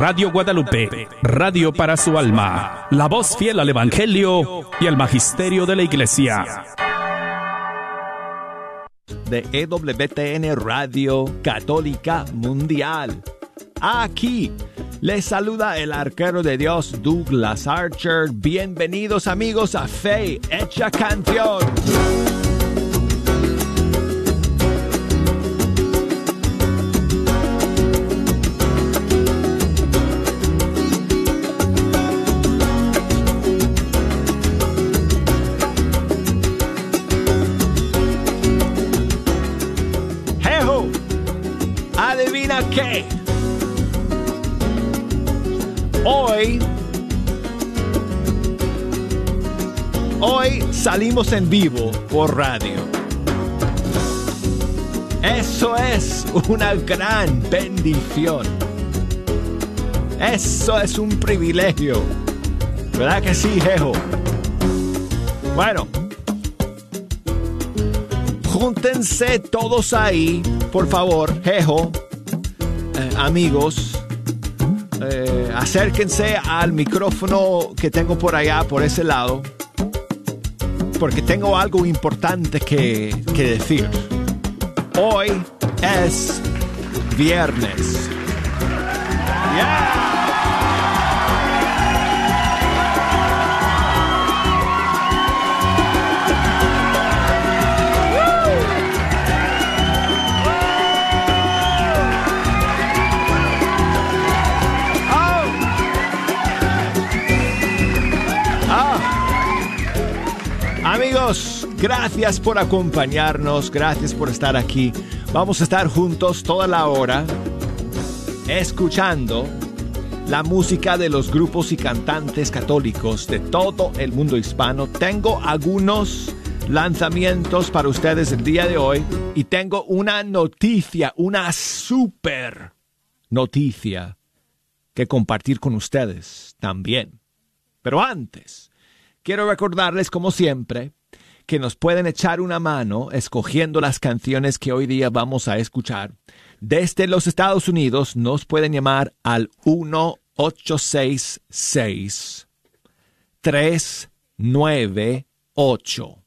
Radio Guadalupe, radio para su alma, la voz fiel al Evangelio y al Magisterio de la Iglesia. De EWTN Radio Católica Mundial. Aquí les saluda el arquero de Dios Douglas Archer. Bienvenidos amigos a Fe Hecha Canción. Salimos en vivo por radio. Eso es una gran bendición. Eso es un privilegio. ¿Verdad que sí, Jejo? Bueno, júntense todos ahí, por favor, Jejo, eh, amigos. Eh, acérquense al micrófono que tengo por allá, por ese lado, porque tengo algo importante que, que decir. Hoy es viernes. Yeah. Amigos, gracias por acompañarnos, gracias por estar aquí. Vamos a estar juntos toda la hora escuchando la música de los grupos y cantantes católicos de todo el mundo hispano. Tengo algunos lanzamientos para ustedes el día de hoy y tengo una noticia, una super noticia que compartir con ustedes también. Pero antes, quiero recordarles, como siempre, que nos pueden echar una mano escogiendo las canciones que hoy día vamos a escuchar. Desde los Estados Unidos nos pueden llamar al 1866 398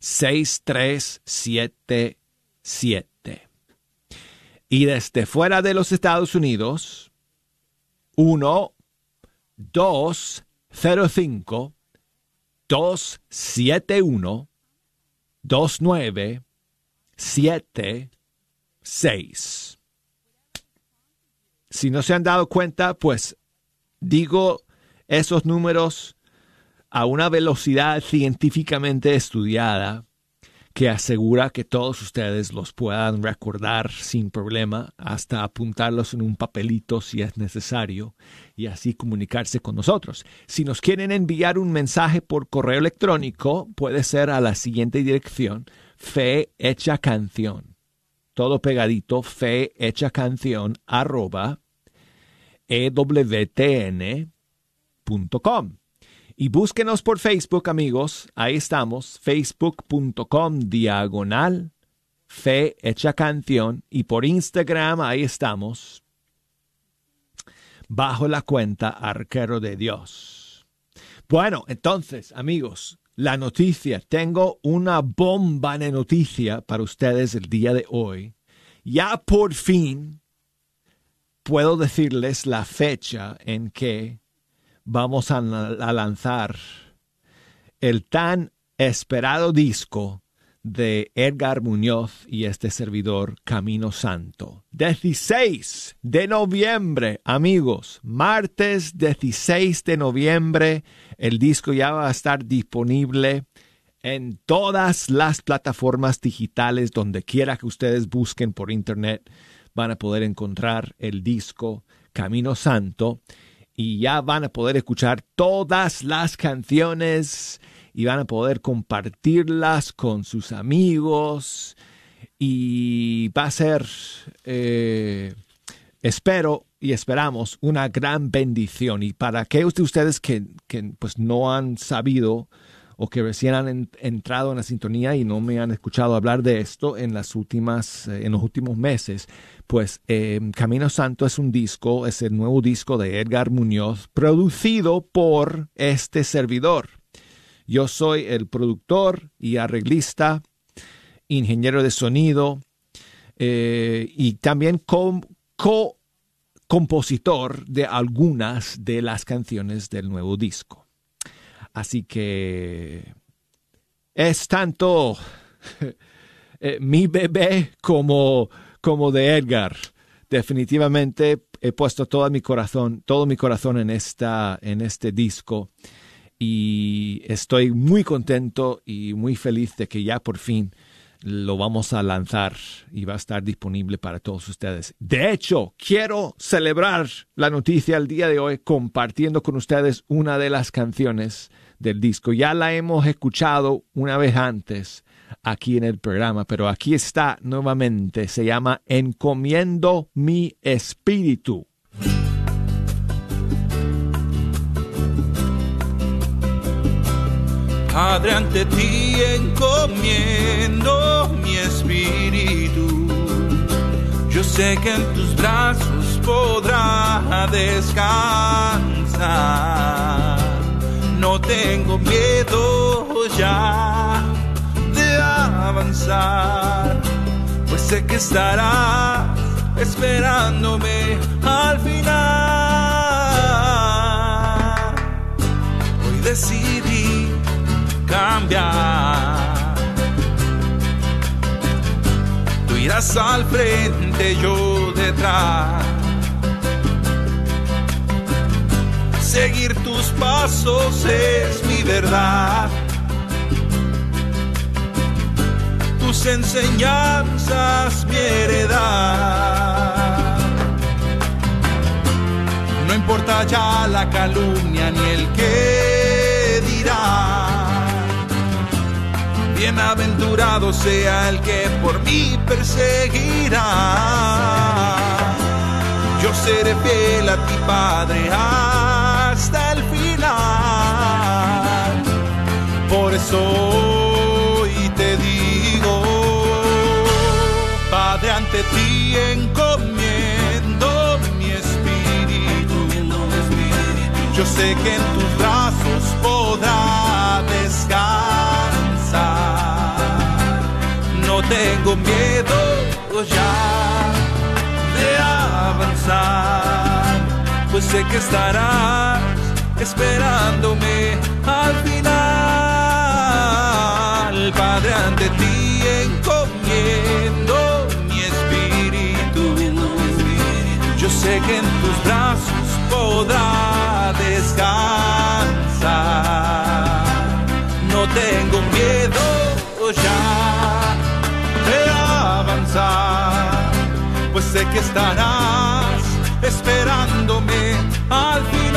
6377. Y desde fuera de los Estados Unidos, 1 205 271 2976. Si no se han dado cuenta, pues digo esos números a una velocidad científicamente estudiada que asegura que todos ustedes los puedan recordar sin problema, hasta apuntarlos en un papelito si es necesario y así comunicarse con nosotros. Si nos quieren enviar un mensaje por correo electrónico, puede ser a la siguiente dirección, fe hecha canción. Todo pegadito, fe hecha canción, arroba ewtn.com. Y búsquenos por Facebook, amigos. Ahí estamos, facebook.com diagonal fe hecha canción. Y por Instagram, ahí estamos, bajo la cuenta Arquero de Dios. Bueno, entonces, amigos, la noticia. Tengo una bomba de noticia para ustedes el día de hoy. Ya por fin puedo decirles la fecha en que vamos a, lanzar el tan esperado disco de Edgar Muñoz y este servidor Camino Santo. 16 de noviembre, amigos, martes 16 de noviembre, el disco ya va a estar disponible en todas las plataformas digitales, donde quiera que ustedes busquen por internet, van a poder encontrar el disco Camino Santo y ya van a poder escuchar todas las canciones y van a poder compartirlas con sus amigos y va a ser, eh, espero y esperamos, una gran bendición. Y para aquellos de ustedes que, que pues no han sabido o que recién han entrado en la sintonía y no me han escuchado hablar de esto en las últimas, eh, en los últimos meses, pues eh, Camino Santo es un disco, es el nuevo disco de Edgar Muñoz, producido por este servidor. Yo soy el productor y arreglista, ingeniero de sonido eh, y también co-compositor de algunas de las canciones del nuevo disco. Así que es tanto eh, mi bebé como, como de Edgar. Definitivamente he puesto todo mi corazón, todo mi corazón en, esta, en este disco y estoy muy contento y muy feliz de que ya por fin lo vamos a lanzar y va a estar disponible para todos ustedes. De hecho, quiero celebrar la noticia el día de hoy compartiendo con ustedes una de las canciones del disco. Ya la hemos escuchado una vez antes aquí en el programa, pero aquí está nuevamente. Se llama Encomiendo mi espíritu. Padre, ante ti encomiendo mi espíritu. Yo sé que en tus brazos podrá descansar. No tengo miedo ya de avanzar, pues sé que estarás esperándome al final. Hoy decidí cambiar. Tú irás al frente, yo detrás. Seguir tus pasos es mi verdad. Tus enseñanzas mi heredad. No importa ya la calumnia ni el que dirá Bienaventurado sea el que por mí perseguirá. Yo seré fiel a ti, Padre, Por eso hoy te digo, Padre, ante ti encomiendo mi espíritu. Yo sé que en tus brazos podrá descansar no tengo miedo ya de avanzar, pues sé que estarás esperándome al final. Padre, ante ti encomiendo mi espíritu. Yo sé que en tus brazos podrá descansar. No tengo miedo ya de avanzar, pues sé que estarás esperándome al final.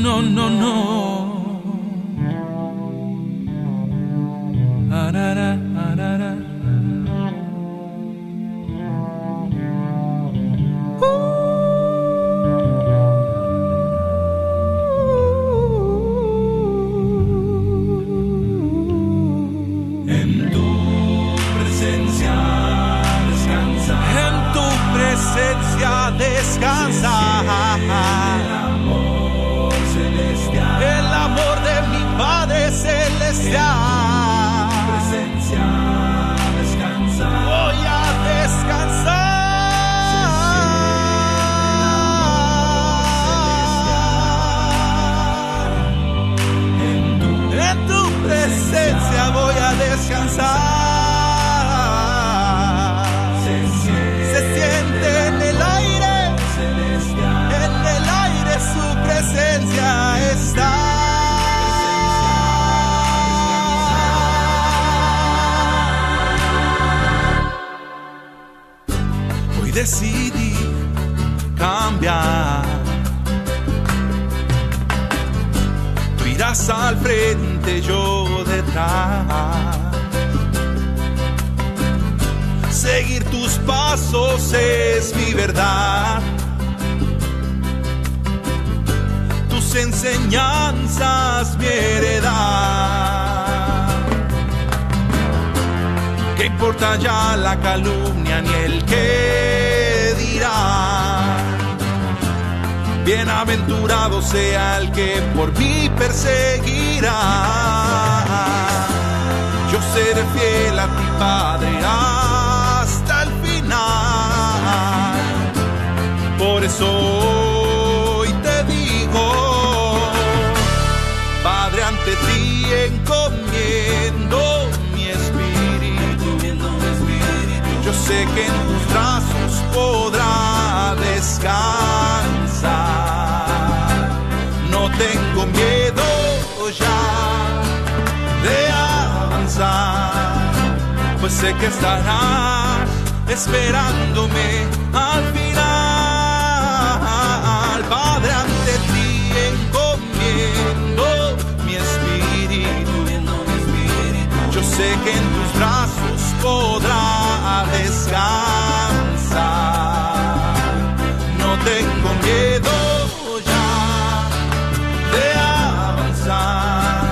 No, no, no, yo detrás. Seguir tus pasos es mi verdad. Tus enseñanzas mi heredad. ¿Qué importa ya la calumnia ni el que dirá? Bienaventurado sea el que por mí perseguirá. Yo seré fiel a ti, Padre, hasta el final. Por eso hoy te digo, Padre, ante ti encomiendo mi espíritu. Yo sé que en tus brazos podrá descansar. Pues sé que estarás esperándome al final. Padre, ante ti encomiendo mi espíritu. Yo sé que en tus brazos podrá descansar. No tengo miedo ya de avanzar,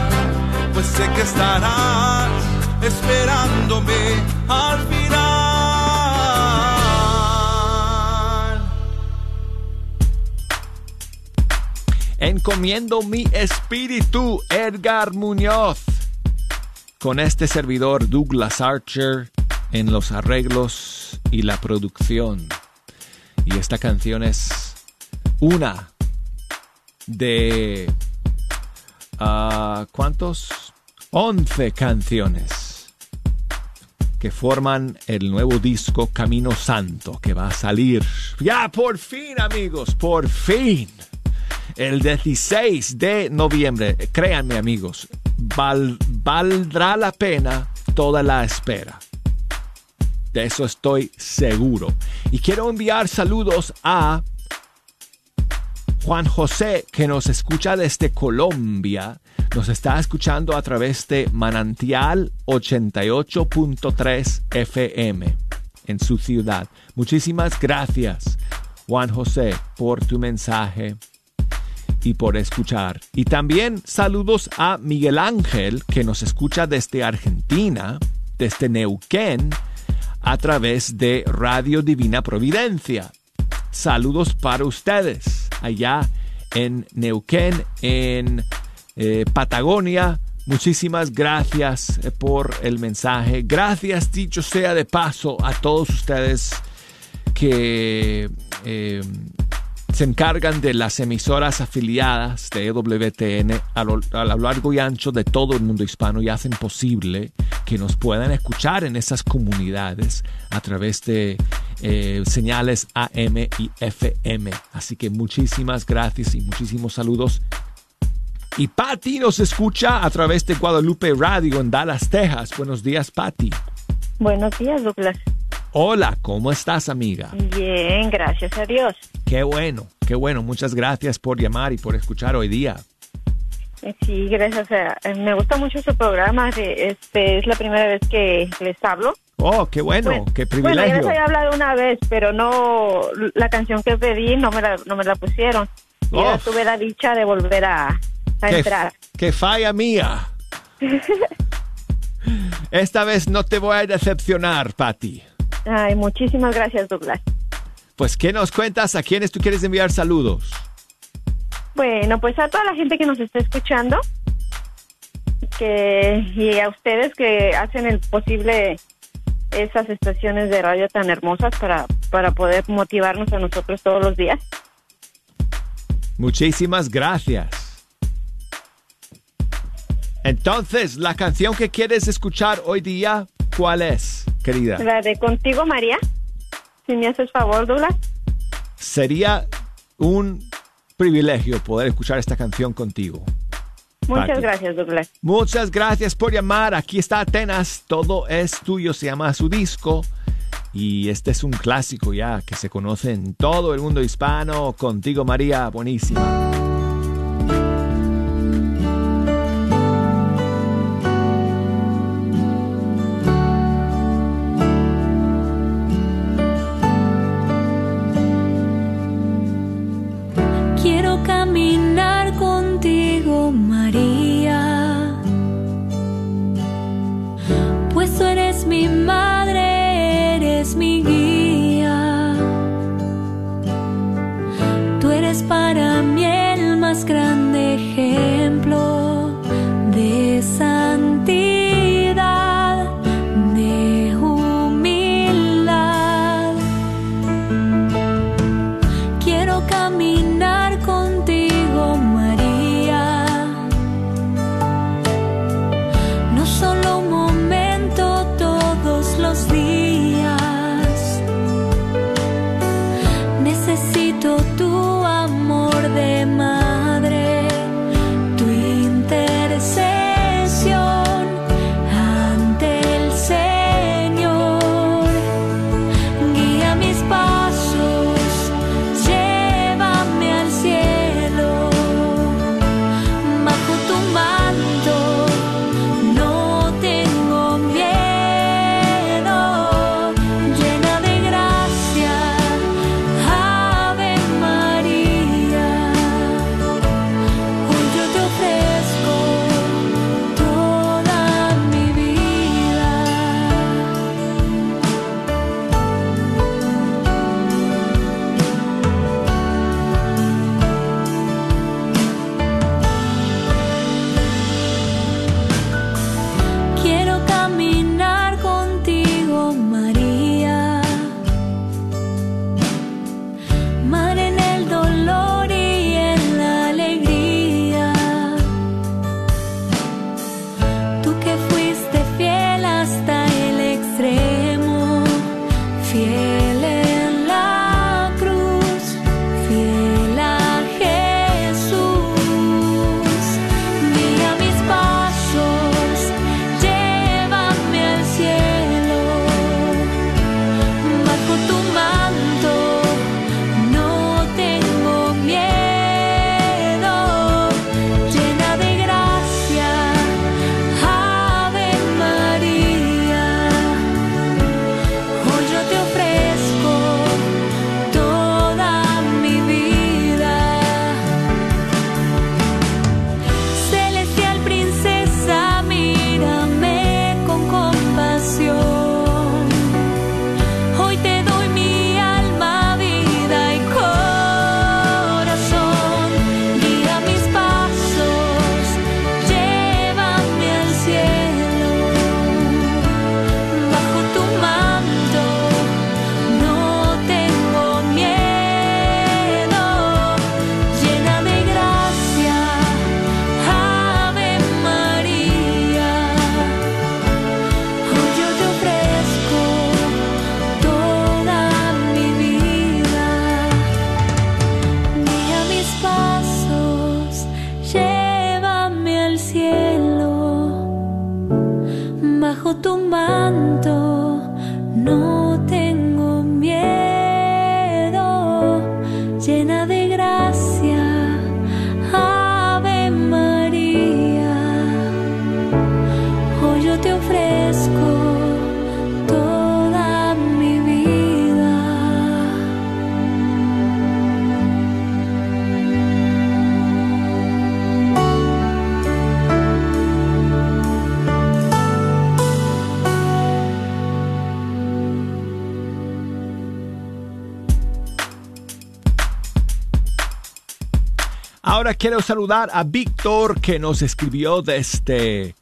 pues sé que estarás esperándome al final. Encomiendo mi espíritu, Edgar Muñoz. Con este servidor Douglas Archer en los arreglos y la producción. Y esta canción es una de... ah, ¿Cuántos? 11 canciones que forman el nuevo disco Camino Santo que va a salir. Ya, por fin, amigos, por fin. El 16 de noviembre, créanme amigos, val- valdrá la pena toda la espera. De eso estoy seguro. Y quiero enviar saludos a Juan José, que nos escucha desde Colombia. Nos está escuchando a través de Manantial 88.3 FM en su ciudad. Muchísimas gracias, Juan José, por tu mensaje y por escuchar. Y también saludos a Miguel Ángel, que nos escucha desde Argentina, desde Neuquén, a través de Radio Divina Providencia. Saludos para ustedes allá en Neuquén, en eh, Patagonia. Muchísimas gracias eh, por el mensaje. Gracias, dicho sea de paso, a todos ustedes que eh, se encargan de las emisoras afiliadas de EWTN a lo, largo y ancho de todo el mundo hispano y hacen posible que nos puedan escuchar en esas comunidades a través de señales AM y FM. Así que muchísimas gracias y muchísimos saludos. Y Patty nos escucha a través de Guadalupe Radio en Dallas, Texas. Buenos días, Patty. Buenos días, Douglas. Hola, ¿cómo estás, amiga? Bien, gracias a Dios. Qué bueno, qué bueno. Muchas gracias por llamar y por escuchar hoy día. Eh, Sí, gracias. Eh, me gusta mucho su programa. Este es la primera vez que les hablo. Oh, qué bueno, Bueno, qué Bueno, ya privilegio. les había hablado una vez, pero no la canción que pedí no me la, no me la pusieron. Y Oh. ahora tuve la dicha de volver a, a qué, entrar. qué falla mía. Esta vez no te voy a decepcionar, Patty. Ay, muchísimas gracias, Douglas. Pues, ¿qué nos cuentas? ¿A quiénes tú quieres enviar saludos? Bueno, pues a toda la gente que nos está escuchando que y a ustedes que hacen el posible esas estaciones de radio tan hermosas para, para poder motivarnos a nosotros todos los días. Muchísimas gracias. Entonces, la canción que quieres escuchar hoy día, ¿cuál es, querida? La de Contigo, María. Si me haces favor, Douglas. Sería un privilegio poder escuchar esta canción contigo. Muchas Pati. gracias, Douglas. Muchas gracias por llamar. Aquí está Atenas. Todo es tuyo. Se llama su disco. Y este es un clásico ya que se conoce en todo el mundo hispano. Contigo, María. Buenísima. Ahora quiero saludar a Víctor que nos escribió desde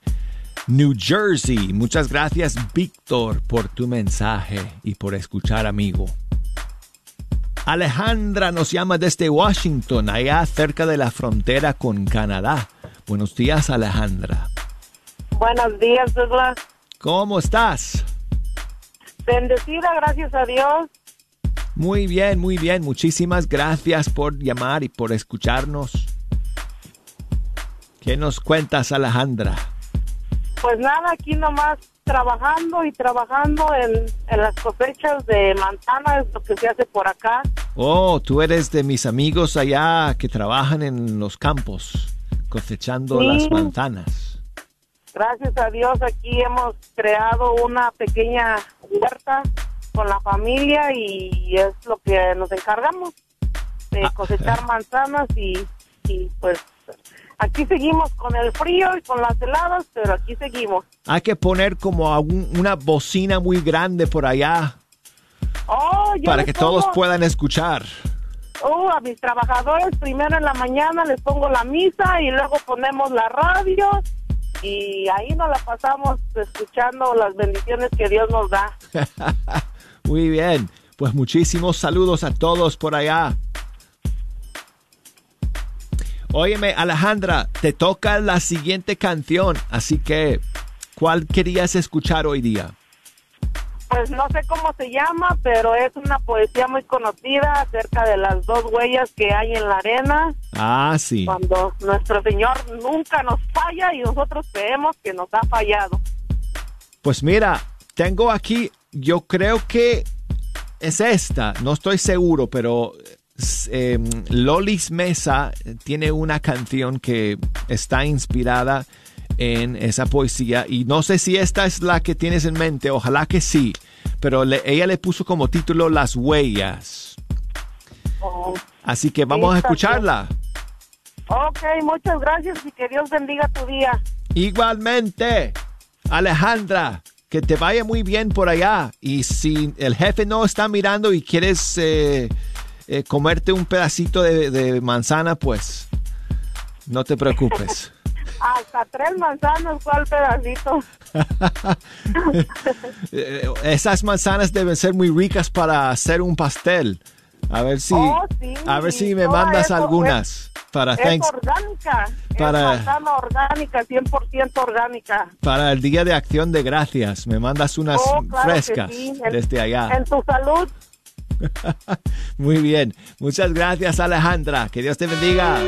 New Jersey. Muchas gracias Víctor por tu mensaje y por escuchar amigo. Alejandra nos llama desde Washington, allá cerca de la frontera con Canadá. Buenos días Alejandra. Buenos días, Douglas. ¿Cómo estás? Bendecida, gracias a Dios. Muy bien, muy bien. Muchísimas gracias por llamar y por escucharnos. ¿Qué nos cuentas, Alejandra? Pues nada, aquí nomás trabajando y trabajando en, en las cosechas de manzana, es lo que se hace por acá. Oh, tú eres de mis amigos allá que trabajan en los campos, cosechando Sí. las manzanas. Gracias a Dios aquí hemos creado una pequeña huerta con la familia y es lo que nos encargamos de Ah. cosechar manzanas y, y pues aquí seguimos con el frío y con las heladas, pero aquí seguimos. Hay que poner como algún- una bocina muy grande por allá Oh, para que todos pongo- puedan escuchar. Oh, a mis trabajadores primero en la mañana les pongo la misa y luego ponemos la radio y ahí nos la pasamos escuchando las bendiciones que Dios nos da. Muy bien, pues muchísimos saludos a todos por allá. Óyeme, Alejandra, te toca la siguiente canción, así que, ¿cuál querías escuchar hoy día? Pues no sé cómo se llama, pero es una poesía muy conocida acerca de las dos huellas que hay en la arena Ah, sí. cuando nuestro Señor nunca nos falla y nosotros creemos que nos ha fallado. Pues mira, tengo aquí, yo creo que es esta, no estoy seguro, pero eh, Lolis Mesa tiene una canción que está inspirada en esa poesía y no sé si esta es la que tienes en mente, ojalá que sí, pero le- ella le puso como título Las huellas. Oh, Así que vamos a escucharla. ok, muchas gracias y que Dios bendiga tu día. Igualmente, Alejandra, que te vaya muy bien por allá. Y si el jefe no está mirando y quieres eh, eh, comerte un pedacito de, de manzana, pues no te preocupes. Hasta tres manzanas al pedacito. Eh, Esas manzanas deben ser muy ricas para hacer un pastel. A ver si, Oh, sí, a ver si me mandas algunas para, Es thanks- orgánica. Para- Es orgánica, 100% orgánica. para el Día de Acción de Gracias. Me mandas unas Oh, claro frescas sí. En- desde allá. En tu salud. Muy bien. Muchas gracias, Alejandra. Que Dios te bendiga.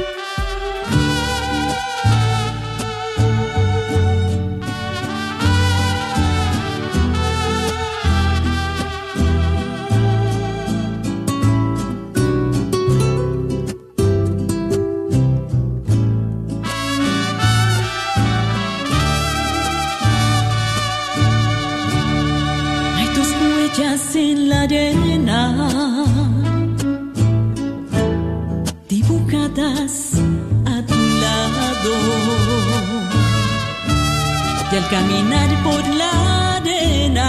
Arena, dibujadas a tu lado. Y al caminar por la arena,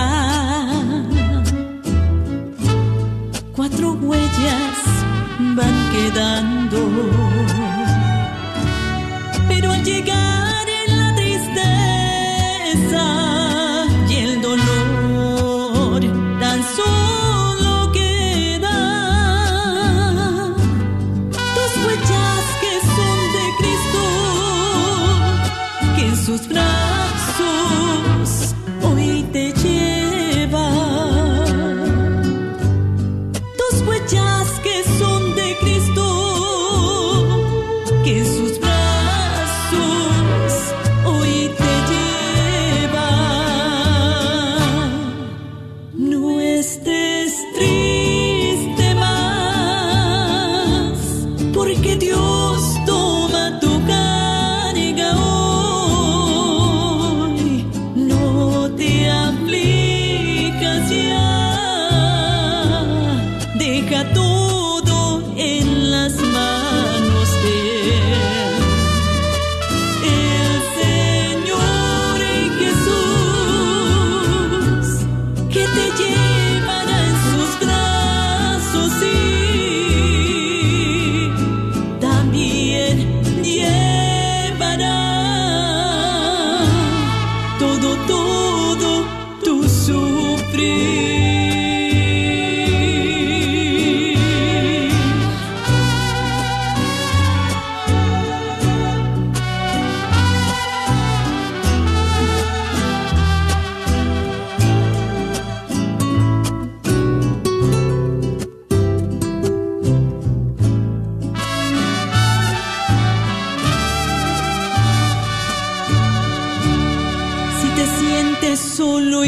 cuatro huellas van quedando. Pero al llegar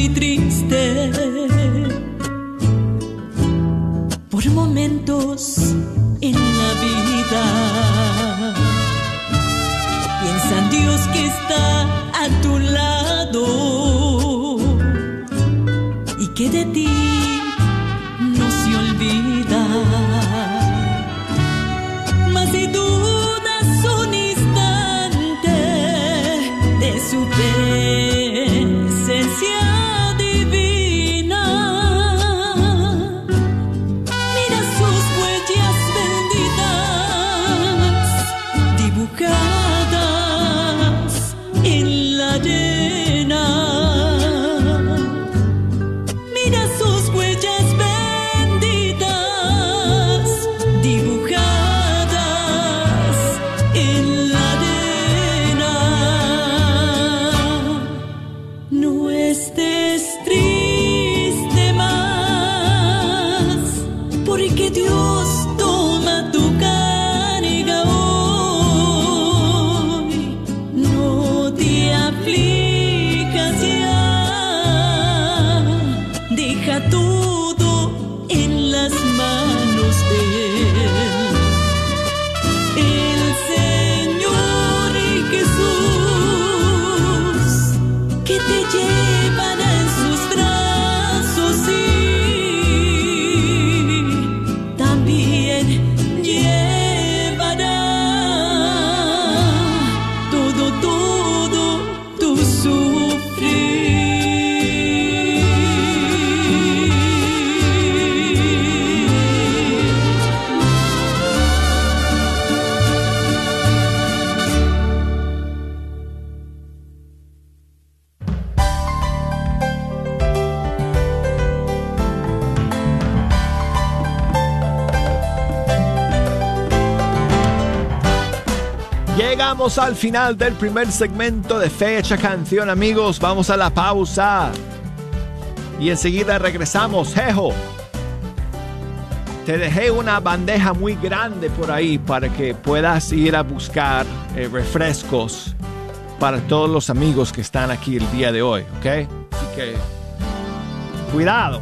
y triste. Por momentos en la vida, piensa en Dios que está a tu lado Llegamos al final del primer segmento de Fecha Canción, amigos. Vamos a la pausa. Y enseguida regresamos. Jejo, te dejé una bandeja muy grande por ahí para que puedas ir a buscar eh, refrescos para todos los amigos que están aquí el día de hoy, ¿ok? Así que, cuidado.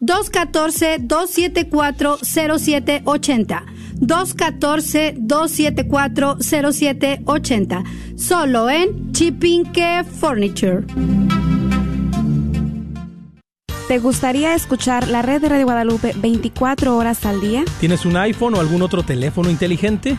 214-274-0780. 214-274-0780. Solo en Chipinque Furniture. ¿Te gustaría escuchar la red de Radio Guadalupe 24 horas al día? ¿Tienes un iPhone o algún otro teléfono inteligente?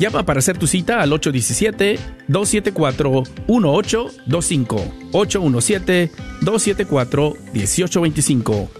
Llama para hacer tu cita al 817-274-1825. 817-274-1825.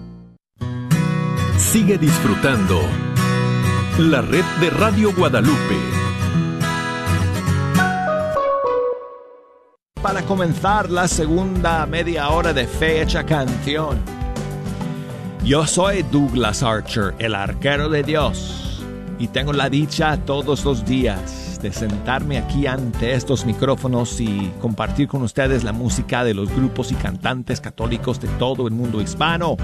Sigue disfrutando la red de Radio Guadalupe. Para comenzar la segunda media hora de Fecha Canción. Yo soy Douglas Archer, el arquero de Dios, y tengo la dicha todos los días de sentarme aquí ante estos micrófonos y compartir con ustedes la música de los grupos y cantantes católicos de todo el mundo hispano.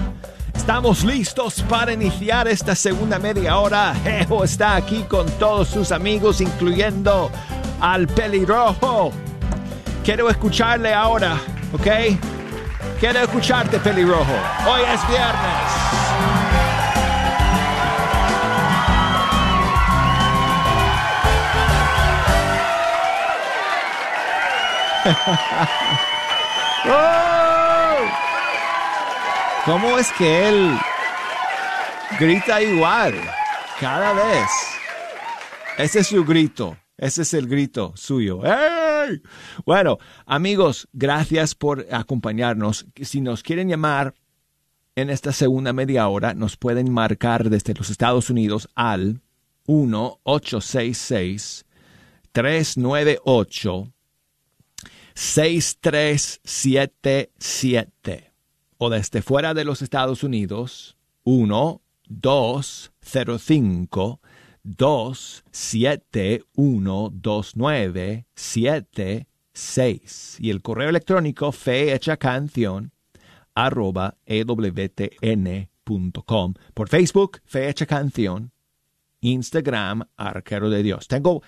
Estamos listos para iniciar esta segunda media hora. Jeho está aquí con todos sus amigos, incluyendo al pelirrojo. Quiero escucharle ahora, ¿ok? Quiero escucharte, pelirrojo. Hoy es viernes. ¡Oh! ¿Cómo es que él grita igual cada vez? Ese es su grito. Ese es el grito suyo. ¡Ey! Bueno, amigos, gracias por acompañarnos. Si nos quieren llamar en esta segunda media hora, nos pueden marcar desde los Estados Unidos al 1-866-398 6377 o desde fuera de los Estados Unidos 1 205 271 2976 y el correo electrónico fehecha canción arroba ewtn.com por Facebook fehecha canción Instagram arquero de Dios. Tengo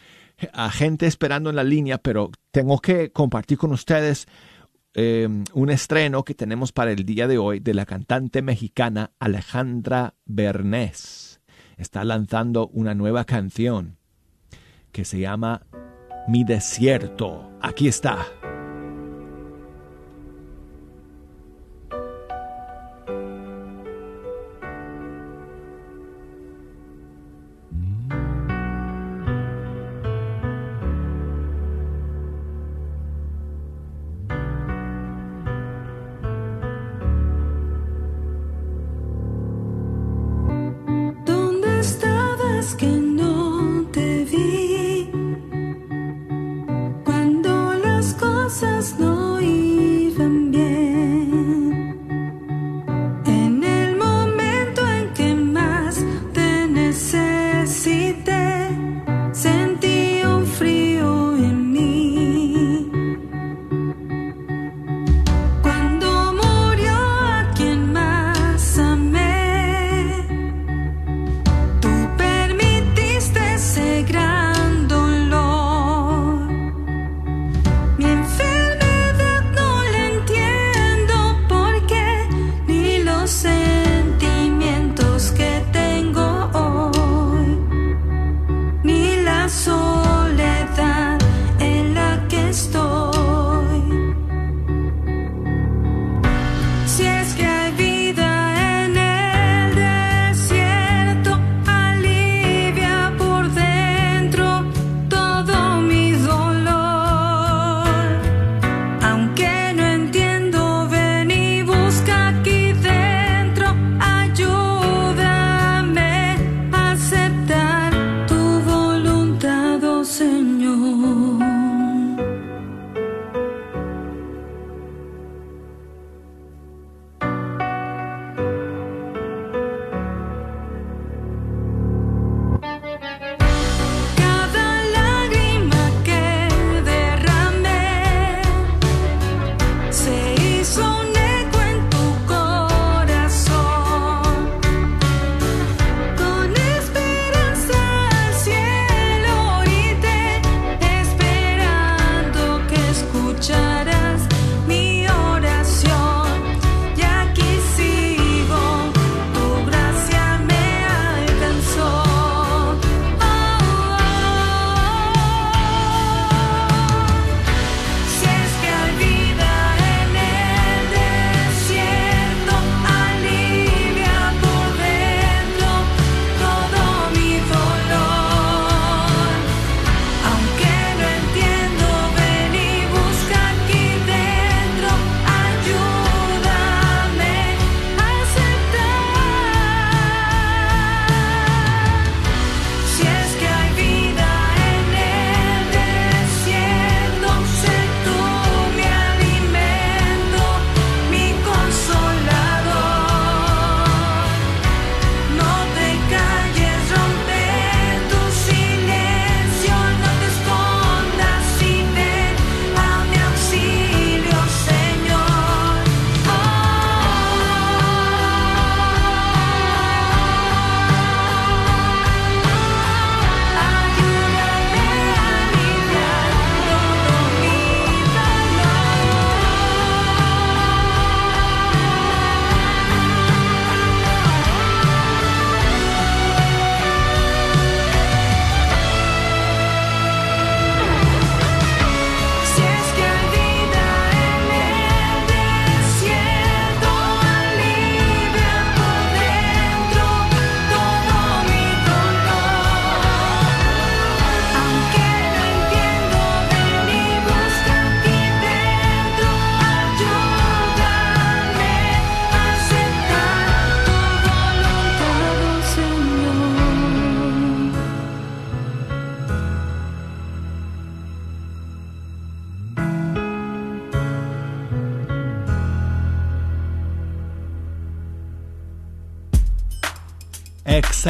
a gente esperando en la línea, pero tengo que compartir con ustedes eh, un estreno que tenemos para el día de hoy de la cantante mexicana Alejandra Bernés. Está lanzando una nueva canción que se llama Mi desierto. Aquí está.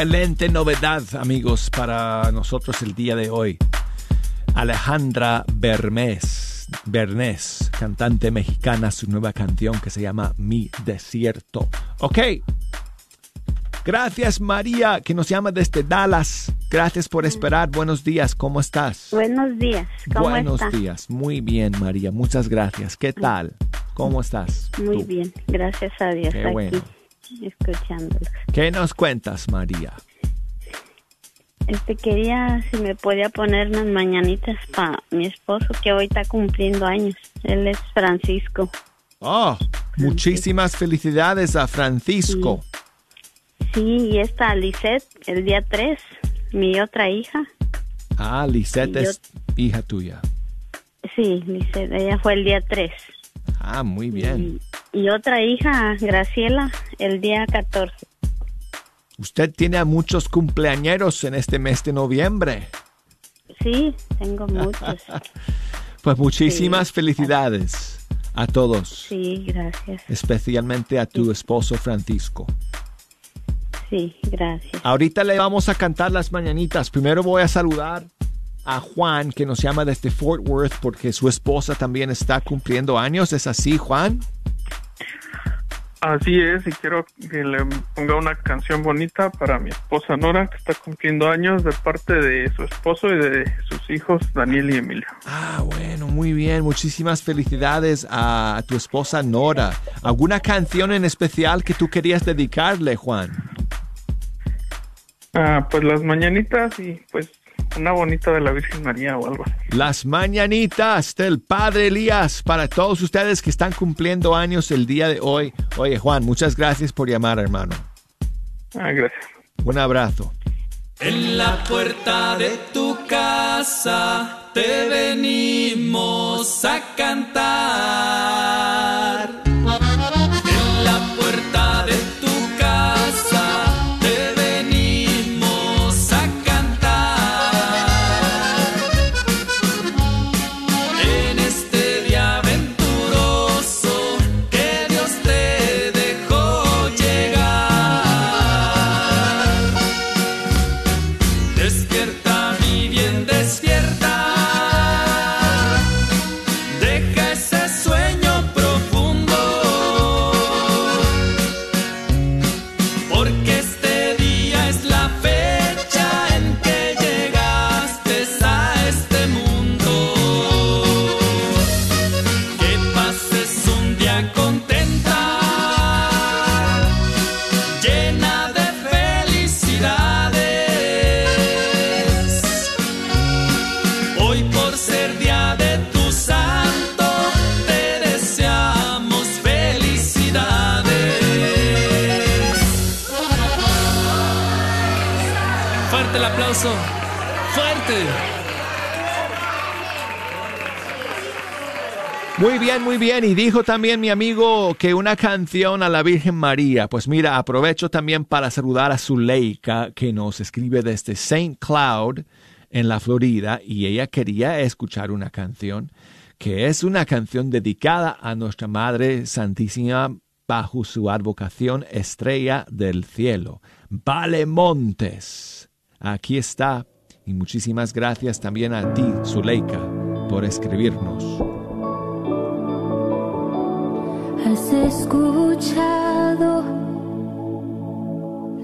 Excelente novedad, amigos, para nosotros el día de hoy. Alejandra Bermés, Bernés, cantante mexicana, su nueva canción que se llama Mi Desierto. Ok. Gracias María, que nos llama desde Dallas. Gracias por esperar. Buenos días, ¿cómo estás? Buenos días, ¿cómo Buenos está? días, muy bien María, muchas gracias. ¿Qué tal? ¿Cómo estás? Muy tú? bien, gracias a Dios Qué aquí bueno. Escuchándolos. ¿Qué nos cuentas, María? Este quería si me podía poner unas mañanitas para mi esposo que hoy está cumpliendo años. Él es Francisco. Oh, muchísimas felicidades a Francisco. Sí, y esta Lisette el día 3, mi otra hija. Ah, Lisette Y yo- es hija tuya. Sí, Lisette, ella fue el día 3. Ah, muy bien. Y otra hija, Graciela, el día 14. Usted tiene a muchos cumpleañeros en este mes de noviembre. Sí, tengo muchos. Pues muchísimas felicidades a todos, Sí, gracias. especialmente a tu esposo Francisco. Sí, gracias. Ahorita le vamos a cantar las mañanitas. Primero voy a saludar a Juan, que nos llama desde Fort Worth, porque su esposa también está cumpliendo años. ¿Es así, Juan? Así es, y quiero que le ponga una canción bonita para mi esposa Nora, que está cumpliendo años de parte de su esposo y de sus hijos Daniel y Emilio. Ah, bueno, muy bien. Muchísimas felicidades a tu esposa Nora. ¿Alguna canción en especial que tú querías dedicarle, Juan? Ah, pues las mañanitas y pues una bonita de la Virgen María o algo. Las mañanitas del Padre Elías para todos ustedes que están cumpliendo años el día de hoy. Oye, Juan, muchas gracias por llamar, hermano. Ah, gracias. Un abrazo. En la puerta de tu casa te venimos a cantar. Y dijo también mi amigo que una canción a la Virgen María. Pues mira, aprovecho también para saludar a Zuleika, que nos escribe desde St. Cloud, en la Florida, y ella quería escuchar una canción que es una canción dedicada a nuestra Madre Santísima bajo su advocación Estrella del Cielo. Vale Montes. Aquí está. Y muchísimas gracias también a ti, Zuleika, por escribirnos. Has escuchado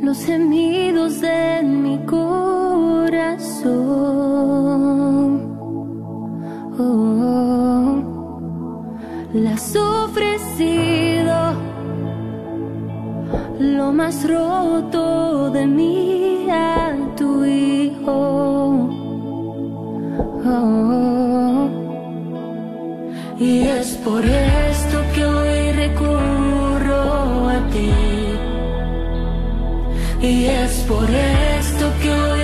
los gemidos de mi corazón. Oh, le has ofrecido lo más roto de mí a tu hijo. Oh, y es por esto ti. Y es por esto que hoy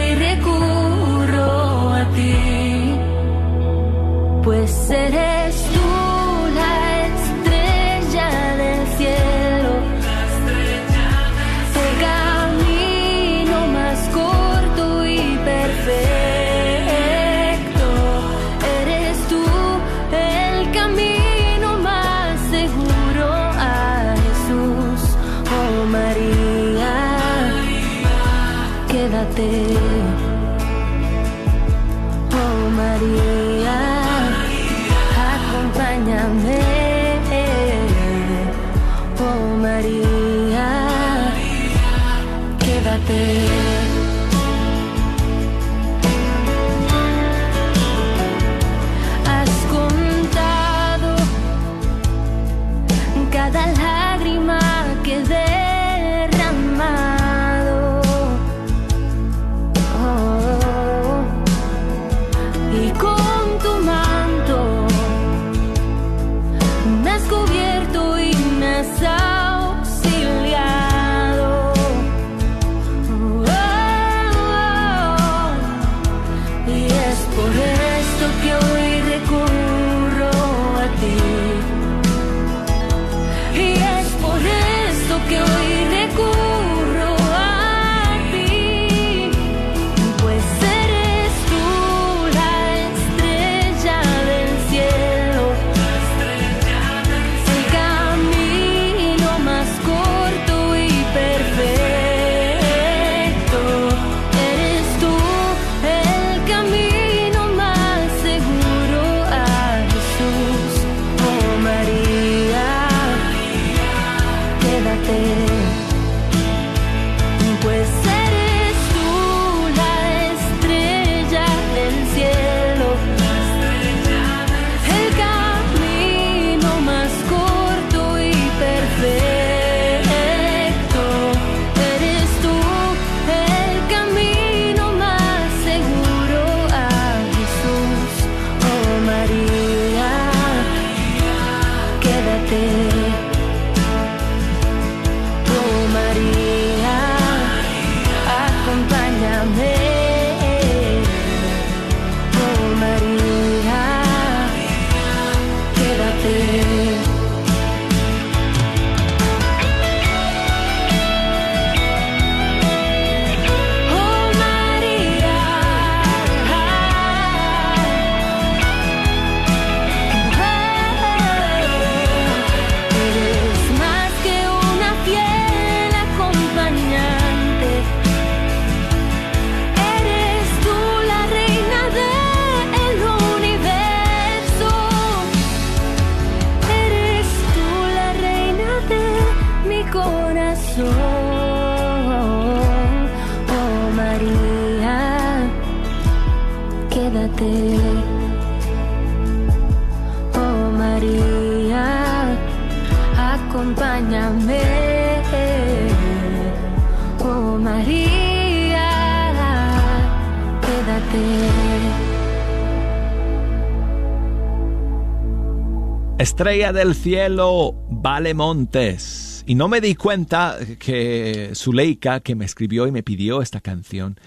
Estrella del cielo, vale montes. Y no me di cuenta que Zuleika, que me escribió y me pidió esta canción,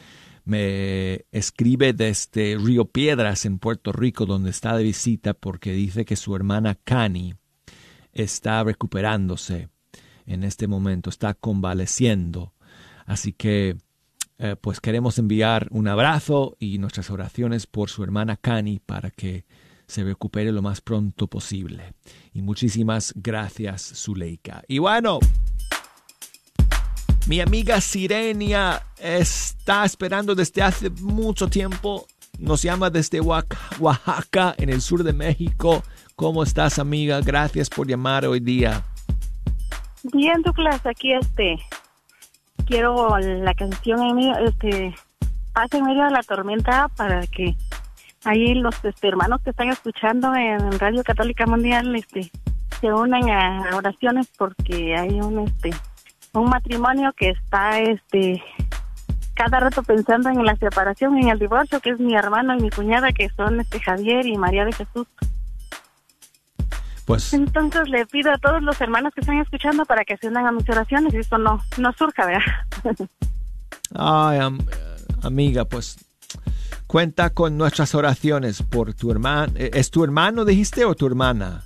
me escribe desde Río Piedras en Puerto Rico, donde está de visita, porque dice que su hermana Cani está recuperándose en este momento, está convaleciendo. Así que, eh, pues queremos enviar un abrazo y nuestras oraciones por su hermana Cani para que se recupere lo más pronto posible. Y muchísimas gracias, Zuleika. Y bueno, mi amiga Sirenia está esperando desde hace mucho tiempo. Nos llama desde Oax- Oaxaca, en el sur de México. ¿Cómo estás, amiga? Gracias por llamar hoy día. Bien, Douglas, aquí este quiero la canción en medio, este paz en medio de la tormenta para que ahí los este, hermanos que están escuchando en Radio Católica Mundial este se unan a oraciones porque hay un este un matrimonio que está este cada rato pensando en la separación, en el divorcio, que es mi hermano y mi cuñada que son este Javier y María de Jesús. Pues Entonces le pido a todos los hermanos que están escuchando para que se unan a mis oraciones y esto no, no surja, ¿verdad? Ay, am- amiga, pues cuenta con nuestras oraciones por tu hermano. ¿Es tu hermano, dijiste, o tu hermana?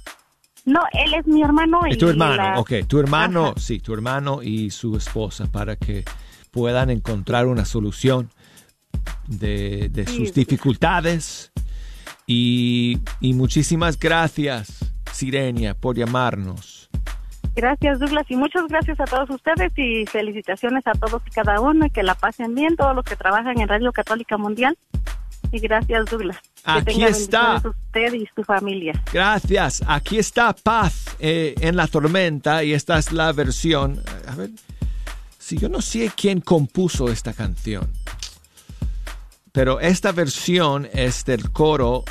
no, él es mi hermano y tu hermano, la- ok. Tu hermano, sí, tu hermano y su esposa para que puedan encontrar una solución de, de Sí, sus sí. dificultades. Y, y muchísimas gracias, Sirenia, por llamarnos. Gracias, Douglas, y muchas gracias a todos ustedes y felicitaciones a todos y cada uno y que la pasen bien, todos los que trabajan en Radio Católica Mundial. Y gracias, Douglas. Que Aquí tenga está. usted y su familia. Gracias. Aquí está Paz eh, en la tormenta y esta es la versión. A ver, si yo no sé quién compuso esta canción, pero esta versión es del coro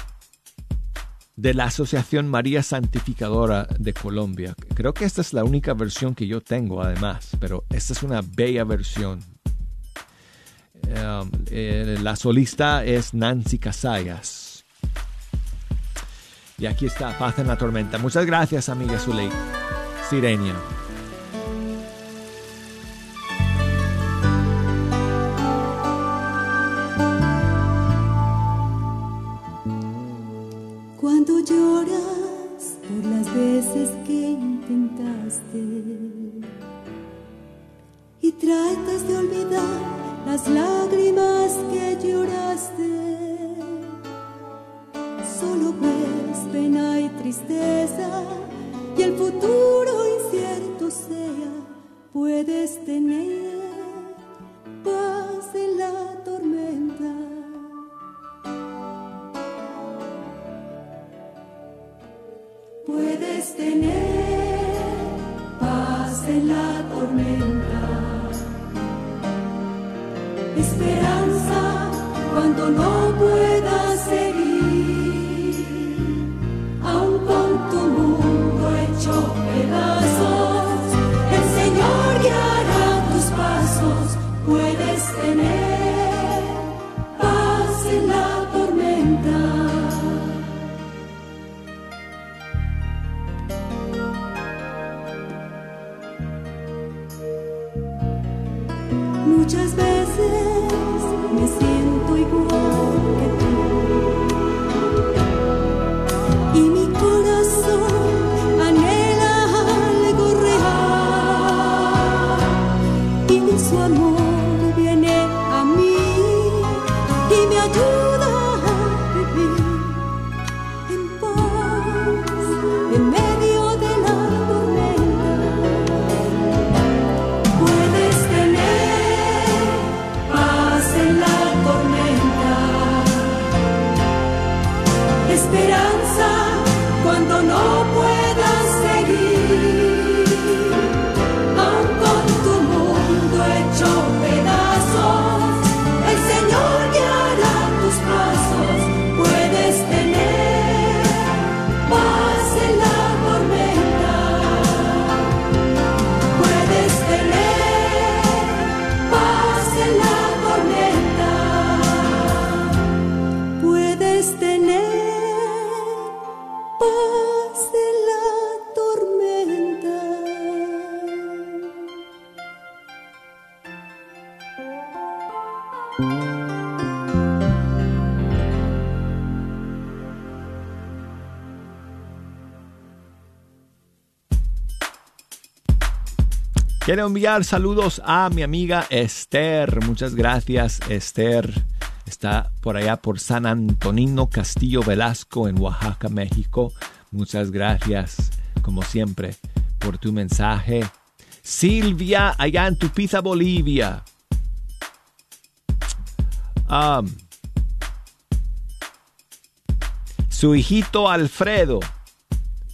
de la Asociación María Santificadora de Colombia. Creo que esta es la única versión que yo tengo además, pero esta es una bella versión. Um, eh, la solista es Nancy Casallas. Y aquí está, Paz en la Tormenta. Muchas gracias, amiga Zuley. Sirenia. Cuando lloras por las veces que intentaste y tratas de olvidar las lágrimas que lloraste, solo ves pena y tristeza y el futuro incierto sea, puedes tener paz en la tormenta. Puedes tener paz en la tormenta, esperanza cuando no puedas Quiero enviar saludos a mi amiga Esther. Muchas gracias, Esther. Está por allá por San Antonino Castillo Velasco en Oaxaca, México. Muchas gracias, como siempre, por tu mensaje. Silvia, allá en Tupiza, Bolivia. Su hijito Alfredo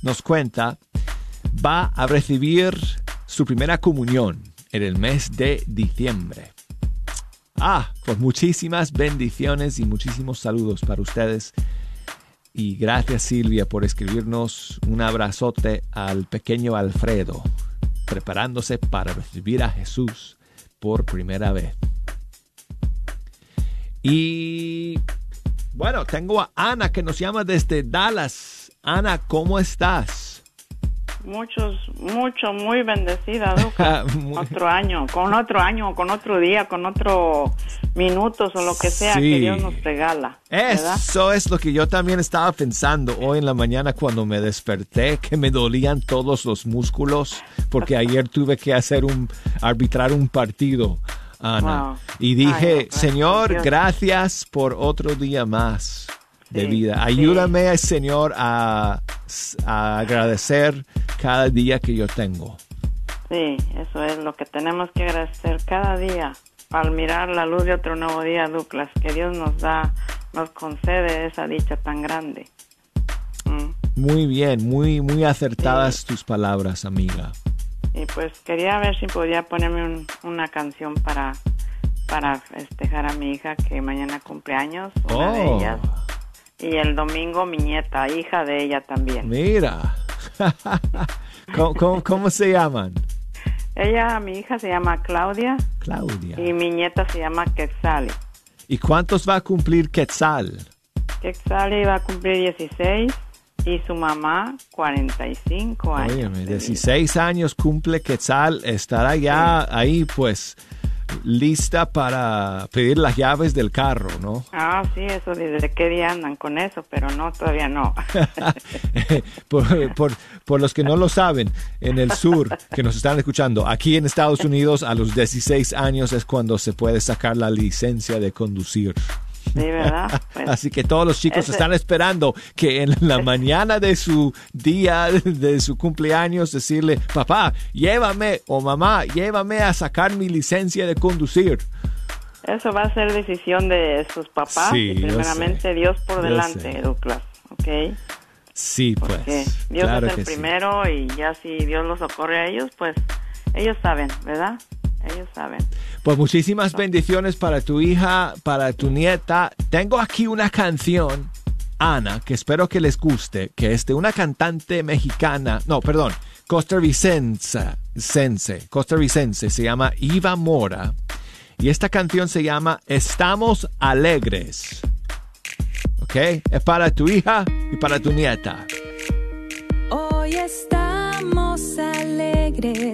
nos cuenta, va a recibir su primera comunión en el mes de diciembre. Ah, pues muchísimas bendiciones y muchísimos saludos para ustedes. Y gracias Silvia por escribirnos un abrazote al pequeño Alfredo, preparándose para recibir a Jesús por primera vez. Y bueno, tengo a Ana que nos llama desde Dallas. Ana, ¿cómo estás? Muchos, mucho, muy bendecida, Duca. otro año, con otro año, con otro día, con otro minutos o lo que sea Sí. que Dios nos regala. ¿verdad? Eso es lo que yo también estaba pensando hoy en la mañana cuando me desperté, que me dolían todos los músculos, porque ayer tuve que hacer un, arbitrar un partido, Ana. Wow. Y dije, Ay, no, gracias, Señor, Dios. gracias por otro día más de Sí, vida. sí. Ayúdame, Señor, a, a agradecer cada día que yo tengo. Sí, eso es lo que tenemos que agradecer cada día al mirar la luz de otro nuevo día, Douglas, que Dios nos da, nos concede esa dicha tan grande. Muy bien, muy, muy acertadas tus palabras, amiga. Y pues quería ver si podía ponerme un- una canción para para festejar a mi hija que mañana cumple años, una de Oh. ellas. Y el domingo mi nieta, hija de ella también. Mira. ¿Cómo, cómo- cómo se llaman? Ella, mi hija se llama Claudia Claudia. y mi nieta se llama Quetzali. ¿Y cuántos va a cumplir Quetzal? Quetzali va a cumplir 16 y su mamá 45 años. Óyeme, 16 años cumple Quetzal, estará ya ahí pues lista para pedir las llaves del carro, ¿no? Ah, sí, eso desde qué día andan con eso, pero no, todavía no. por, por- por los que no lo saben, en el sur que nos están escuchando, aquí en Estados Unidos a los 16 años es cuando se puede sacar la licencia de conducir. Sí, ¿verdad? Pues, Así que todos los chicos ese- están esperando que en la mañana de su día, de su cumpleaños, decirle, papá, llévame o mamá, llévame a sacar mi licencia de conducir. Eso va a ser decisión de sus papás Sí, y primeramente Dios por delante. Douglas, ¿ok? Sí, pues. Dios claro es el sí. primero y ya si Dios los socorre a ellos, pues ellos saben, ¿verdad? Ellos saben. Pues muchísimas bendiciones para tu hija, para tu nieta. Tengo aquí una canción, Ana, que espero que les guste, que es de una cantante mexicana, no, perdón, costarricense, sense, costarricense, se llama Iva Mora. Y esta canción se llama Estamos Alegres. ¿Ok? Es para tu hija y para tu nieta. Hoy estamos alegres,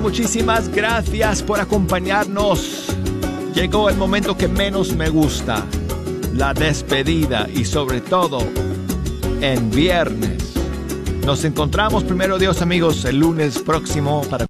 Muchísimas gracias por acompañarnos. Llegó el momento que menos me gusta, la despedida y sobre todo en viernes. Nos encontramos primero Dios amigos el lunes próximo para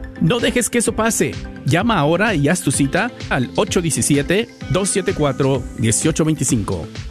No dejes que eso pase. Llama ahora y haz tu cita al 817-274-1825.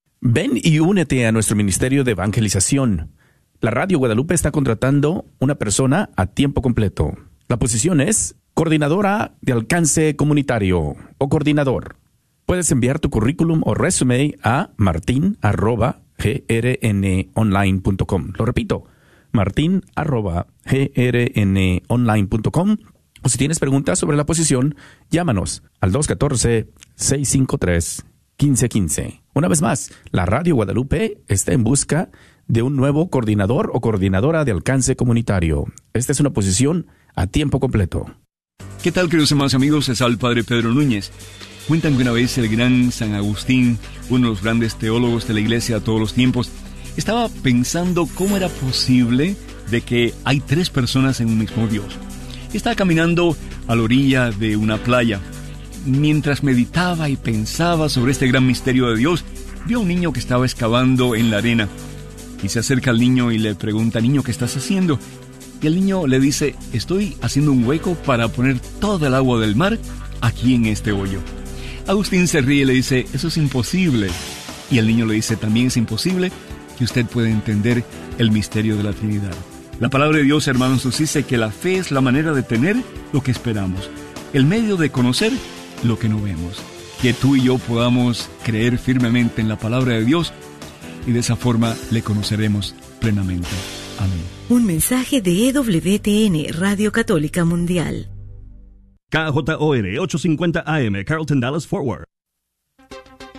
Ven y únete a nuestro ministerio de evangelización. La Radio Guadalupe está contratando una persona a tiempo completo. La posición es coordinadora de alcance comunitario o coordinador. Puedes enviar tu currículum o resume a martin.grnonline.com. Lo repito, martin.grnonline.com. O si tienes preguntas sobre la posición, llámanos al 214-653-1515. Una vez más, la Radio Guadalupe está en busca de un nuevo coordinador o coordinadora de alcance comunitario. Esta es una posición a tiempo completo. ¿Qué tal, queridos hermanos amigos? Es al Padre Pedro Núñez. Cuentan que una vez el gran San Agustín, uno de los grandes teólogos de la iglesia de todos los tiempos, estaba pensando cómo era posible de que hay tres personas en un mismo Dios. Estaba caminando a la orilla de una playa. Mientras meditaba y pensaba sobre este gran misterio de Dios, vio a un niño que estaba excavando en la arena. Y se acerca al niño y le pregunta, niño, ¿qué estás haciendo? Y el niño le dice, estoy haciendo un hueco para poner todo el agua del mar aquí en este hoyo. Agustín se ríe y le dice, eso es imposible. Y el niño le dice, también es imposible que usted pueda entender el misterio de la Trinidad. La palabra de Dios, hermanos, nos dice que la fe es la manera de tener lo que esperamos, el medio de conocer lo que no vemos. Que tú y yo podamos creer firmemente en la palabra de Dios y de esa forma le conoceremos plenamente. Amén. Un mensaje de EWTN, Radio Católica Mundial. KJOR 850 AM, Carlton Dallas Forward.